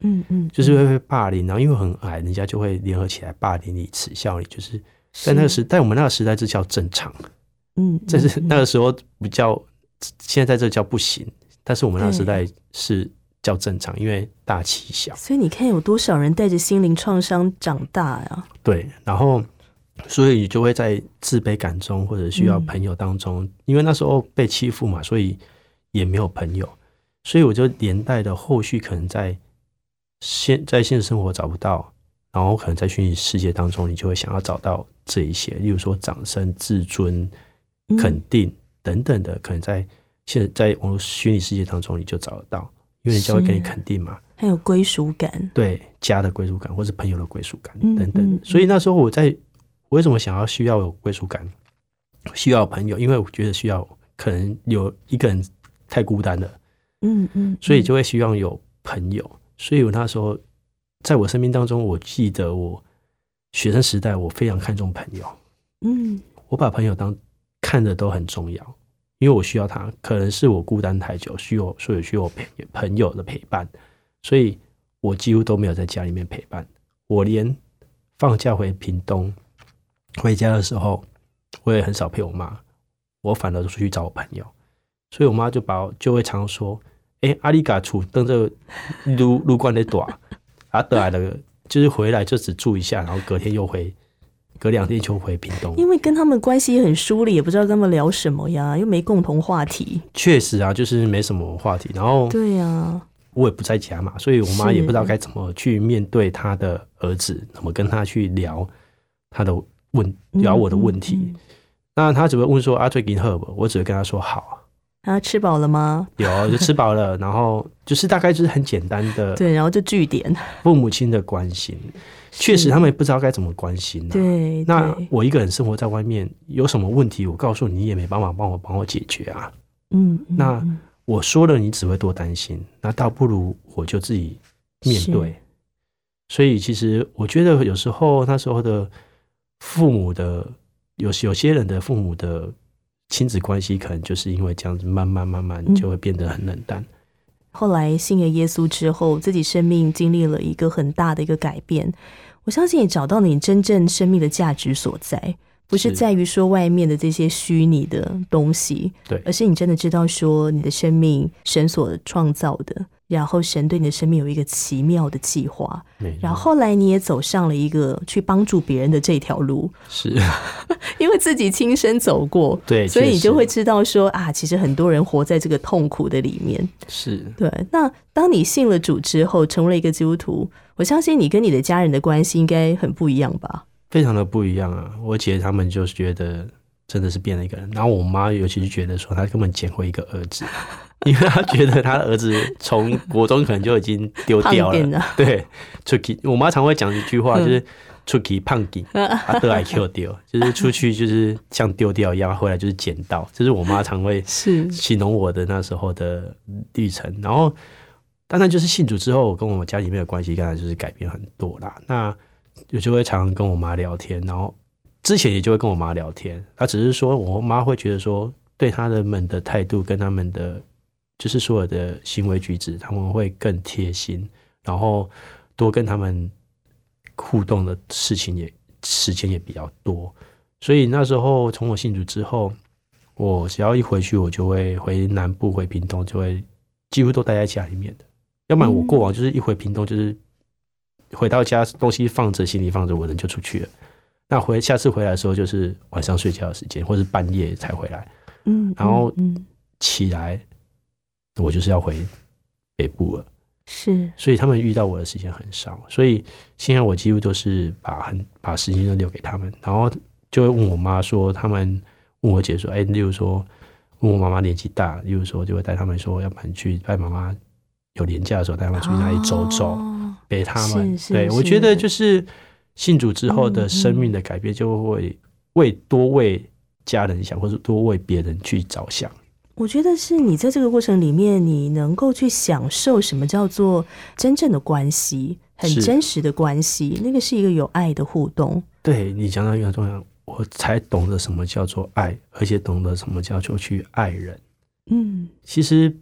嗯嗯，就是会被霸凌，然后因为很矮，人家就会联合起来霸凌你、耻笑你，就是在那个时，在我们那个时代，这叫正常，嗯，这是嗯那个时候比较，现在在这叫不行，但是我们那个时代是叫正常，因为大欺小，所以你看有多少人带着心灵创伤长大呀？对，然后所以你就会在自卑感中或者需要朋友当中，因为那时候被欺负嘛，所以也没有朋友，所以我就连带的后续可能在现在现实生活找不到，然后可能在虚拟世界当中，你就会想要找到这一些，例如说掌声、自尊、嗯。肯定等等的，可能在现在网络虚拟世界当中你就找得到，因为人家会给你肯定嘛。很有归属感，对家的归属感，或是朋友的归属感嗯等等。嗯。所以那时候我在我为什么想要需要有归属感，需要朋友，因为我觉得需要可能有一个人太孤单了，嗯嗯，所以就会希望有朋友。所以我那时候在我生命当中，我记得我学生时代，我非常看重朋友，嗯。我把朋友当看的都很重要，因为我需要他，可能是我孤单太久，需要所以需要陪朋友的陪伴，所以我几乎都没有在家里面陪伴，我连放假回屏东回家的时候，我也很少陪我妈，我反而出去找我朋友，所以我妈就把我就会常说：“哎、阿里嘎厝等这撸撸关的短，啊得来了，就是回来就只住一下，然后隔天又回，隔两天就回屏东。”因为跟他们关系也很疏离，也不知道跟他们聊什么呀，又没共同话题。确实啊，就是没什么话题，然后对呀、我也不在家嘛，所以我妈也不知道该怎么去面对她的儿子，怎么跟他去聊他的问聊我的问题。嗯嗯嗯那她只会问说啊，最近好不？我只会跟他说好，啊，吃饱了吗？有就吃饱了，然后就是大概就是很简单的 对，然后就据点。父母亲的关心。确实，他们也不知道该怎么关心、啊。对，那我一个人生活在外面，有什么问题，我告诉你，也没办法帮我帮我解决啊。嗯，嗯那嗯我说了，你只会多担心，那倒不如我就自己面对。所以其实我觉得有时候那时候的父母的有有些人的父母的亲子关系，可能就是因为这样子，慢慢慢慢嗯就会变得很冷淡。后来信了耶稣之后，自己生命经历了一个很大的一个改变。我相信也找到了你真正生命的价值所在，不是是在于说外面的这些虚拟的东西，对而是你真的知道说你的生命神所创造的，然后神对你的生命有一个奇妙的计划，没然后后来你也走上了一个去帮助别人的这条路，是 因为自己亲身走过，对所以你就会知道说啊，其实很多人活在这个痛苦的里面。是对，那当你信了主之后，成为了一个基督徒，我相信你跟你的家人的关系应该很不一样吧？非常的不一样啊！我姐他们就是觉得真的是变了一个人，然后我妈尤其是觉得说她根本捡回一个儿子，因为她觉得她的儿子从国中可能就已经丢掉了对，出去。我妈常会讲一句话，嗯就是出去胖给啊得来 Q 丢，就是出去就是像丢掉一样，回来就是捡到，这是我妈常会是形容我的那时候的历程。然后，当然就是信主之后，我跟我们家里面的关系当然就是改变很多啦。那有就会常常跟我妈聊天，然后之前也就会跟我妈聊天。她只是说我妈会觉得说，对他们的态度跟他们的就是所有的行为举止，他们会更贴心，然后多跟他们互动的事情也时间也比较多。所以那时候从我信主之后，我只要一回去，我就会回南部、回屏东，就会几乎都待在家里面的。要不然我过往就是一回屏东，就是回到家东西放着，行李放着，我人就出去了。那回下次回来的时候，就是晚上睡觉的时间，或是半夜才回来。嗯，然后起来，我就是要回北部了。是所以他们遇到我的时间很少，所以现在我几乎都是把很把时间都留给他们，然后就会问我妈说，他们问我姐说，哎、例如说问我妈妈年纪大，例如说就会带他们说，要不然去带妈妈有年假的时候带他们出去哪里走走，哦陪他们。是是对我觉得就是信主之后嗯的生命的改变，就会为多为家人想，或者多为别人去着想。我觉得是你在这个过程里面，你能够去享受什么叫做真正的关系，很真实的关系，那个是一个有爱的互动。对你讲到一个很重要，我才懂得什么叫做爱，而且懂得什么叫做去爱人。嗯，其实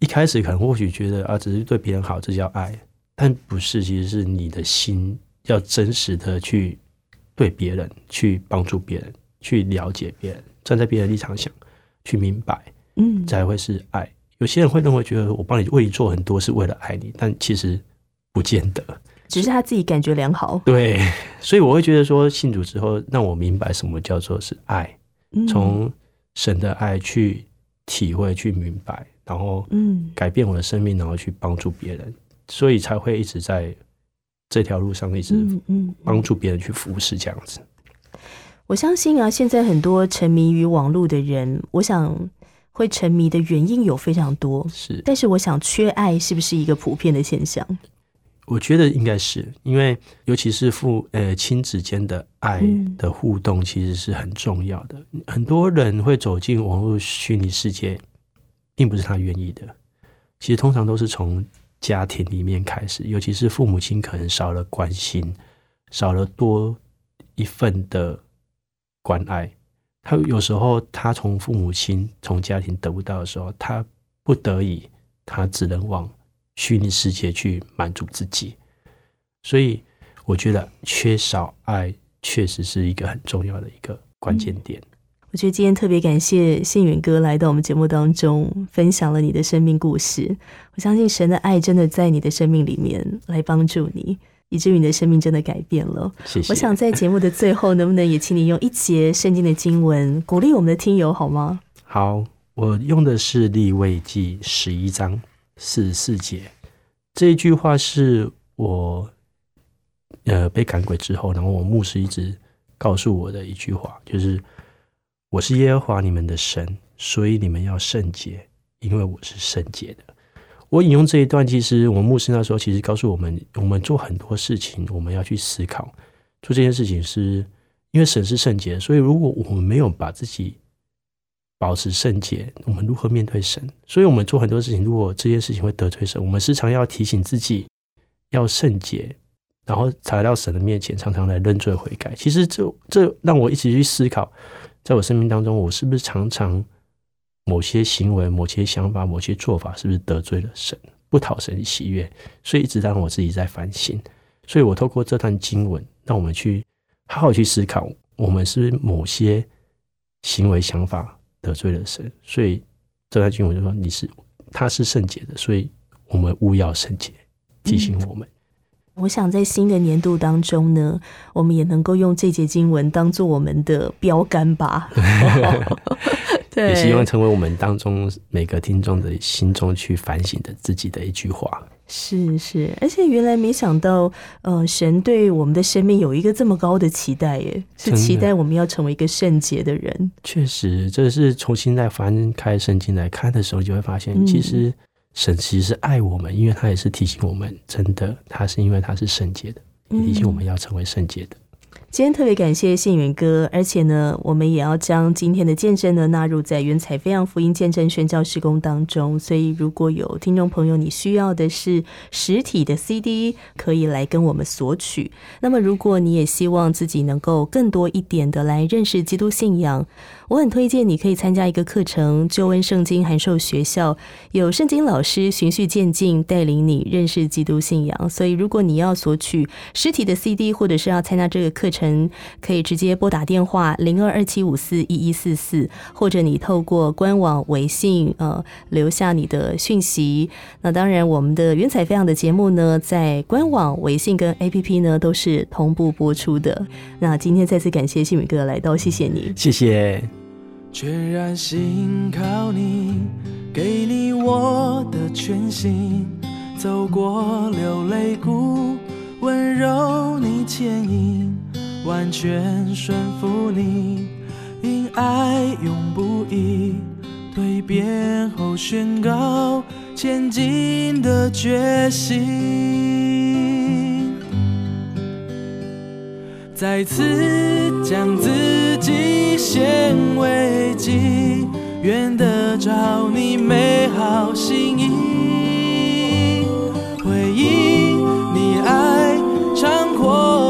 一开始可能或许觉得啊，只是对别人好，这叫爱，但不是，其实是你的心要真实的去对别人，去帮助别人，去了解别人，站在别人立场想，去明白，嗯，才会是爱。有些人会认为觉得我帮你为你做很多是为了爱你，但其实不见得。只是他自己感觉良好。对，所以我会觉得说，信主之后让我明白什么叫做是爱，嗯从神的爱去体会、去明白，然后嗯改变我的生命，然后去帮助别人，所以才会一直在这条路上一直帮助别人去服侍这样子。我相信啊，现在很多沉迷于网络的人，我想会沉迷的原因有非常多，是，但是我想缺爱是不是一个普遍的现象？我觉得应该是因为，尤其是父呃亲子间的爱嗯的互动，其实是很重要的。很多人会走进网络虚拟世界，并不是他愿意的。其实通常都是从家庭里面开始，尤其是父母亲可能少了关心，少了多一份的关爱。他有时候他从父母亲、从家庭得不到的时候，他不得已，他只能往虚拟世界去满足自己。所以我觉得缺少爱确实是一个很重要的一个关键点。我觉得今天特别感谢信远哥来到我们节目当中，分享了你的生命故事。我相信神的爱真的在你的生命里面来帮助你，以至于你的生命真的改变了。谢谢。我想在节目的最后，能不能也请你用一节圣经的经文鼓励我们的听友好吗？好，我用的是立位记十一章四十四节，这一句话是我呃被赶鬼之后，然后我牧师一直告诉我的一句话，就是我是耶和华你们的神，所以你们要圣洁，因为我是圣洁的。我引用这一段，其实我们牧师那时候其实告诉我们，我们做很多事情，我们要去思考，做这件事情是因为神是圣洁，所以如果我们没有把自己保持圣洁，我们如何面对神？所以我们做很多事情，如果这件事情会得罪神，我们时常要提醒自己要圣洁，然后才来到神的面前，常常来认罪悔改。其实这这让我一起去思考，在我生命当中，我是不是常常某些行为、某些想法、某些做法，是不是得罪了神，不讨神喜悦？所以一直让我自己在反省。所以我透过这段经文，让我们去好好去思考，我们是不是某些行为、想法。得罪了神，所以这段经文就说你是他是圣洁的，所以我们勿要圣洁，提醒我们。我想在新的年度当中呢，我们也能够用这节经文当做我们的标杆吧。对，也希望成为我们当中每个听众的心中去反省的自己的一句话。是是，而且原来没想到，呃，神对我们的生命有一个这么高的期待，耶，是期待我们要成为一个圣洁的人。确实，这是重新再翻开圣经来看的时候，就会发现，其实神其实是爱我们，因为他也是提醒我们，真的，他是因为他是圣洁的，提醒我们要成为圣洁的。今天特别感谢信远哥，而且呢，我们也要将今天的见证呢纳入在云彩飞扬福音见证宣教施工当中。所以，如果有听众朋友你需要的是实体的 CD，可以来跟我们索取。那么，如果你也希望自己能够更多一点的来认识基督信仰，我很推荐你可以参加一个课程——救恩圣经函授学校，有圣经老师循序渐进带领你认识基督信仰。所以，如果你要索取实体的 CD，或者是要参加这个课程，可以直接拨打电话零二二七五四一一四四，或者你透过官网微信呃留下你的讯息。那当然，我们的云彩飞扬的节目呢，在官网、微信跟 APP 呢都是同步播出的。那今天再次感谢信宇哥来到，谢谢你，谢谢。全然信靠你，给你我的全心，走过流泪谷，温柔你牵引。完全顺服你，因爱永不移，蜕变后宣告前进的决心，再次将自己献为祭，愿得着你美好心意，回应你爱长阔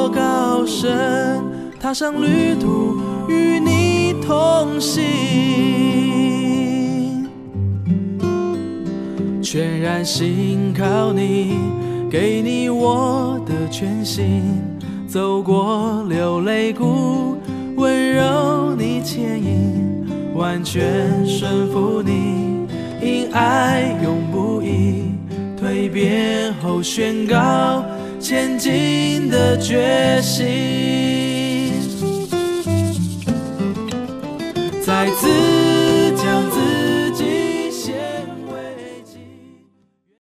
身。踏上旅途，与你同行，全然信靠你，给你我的全心，走过流泪谷，温柔你牵引，完全顺服你，因爱永不移，蜕变后宣告前进的决心。再次。